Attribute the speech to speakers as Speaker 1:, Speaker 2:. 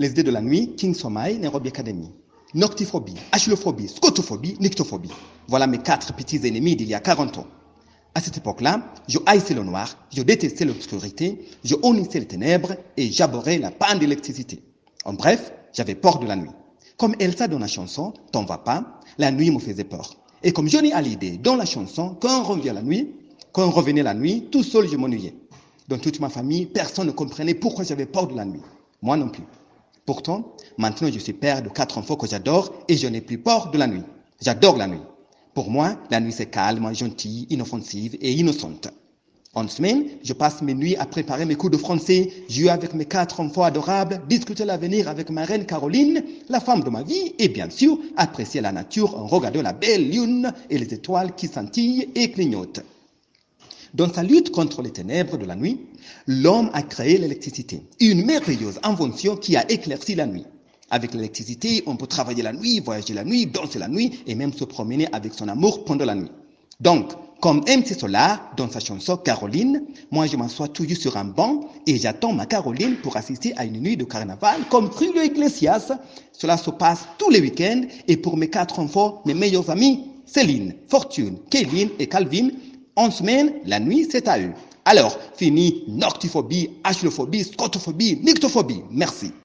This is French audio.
Speaker 1: Les idées de la nuit, King Somai, Nairobi Academy. Noctiphobie, achulophobie, scotophobie, nyctophobie. Voilà mes quatre petits ennemis d'il y a 40 ans. À cette époque-là, je haïssais le noir, je détestais l'obscurité, je honnissais les ténèbres et j'abhorrais la panne d'électricité. En bref, j'avais peur de la nuit. Comme Elsa dans la chanson T'en vas pas, la nuit me faisait peur. Et comme Johnny Hallyday dans la chanson Quand on revient la nuit, quand on revenait la nuit, tout seul je m'ennuyais. Dans toute ma famille, personne ne comprenait pourquoi j'avais peur de la nuit. Moi non plus. Pourtant, maintenant je suis père de quatre enfants que j'adore et je n'ai plus peur de la nuit. J'adore la nuit. Pour moi, la nuit c'est calme, gentille, inoffensive et innocente. En semaine, je passe mes nuits à préparer mes cours de français, jouer avec mes quatre enfants adorables, discuter l'avenir avec ma reine Caroline, la femme de ma vie, et bien sûr, apprécier la nature en regardant la belle lune et les étoiles qui scintillent et clignotent. Dans sa lutte contre les ténèbres de la nuit, l'homme a créé l'électricité, une merveilleuse invention qui a éclairci la nuit. Avec l'électricité, on peut travailler la nuit, voyager la nuit, danser la nuit et même se promener avec son amour pendant la nuit. Donc, comme MC Solar dans sa chanson Caroline, moi je m'assois toujours sur un banc et j'attends ma Caroline pour assister à une nuit de carnaval comme Julio Iglesias. Cela se passe tous les week-ends et pour mes quatre enfants, mes meilleurs amis, Céline, Fortune, Kevin et Calvin, en semaine, la nuit c'est à eux. Alors, fini noctiphobie, achulophobie, scotophobie, nyctophobie. Merci.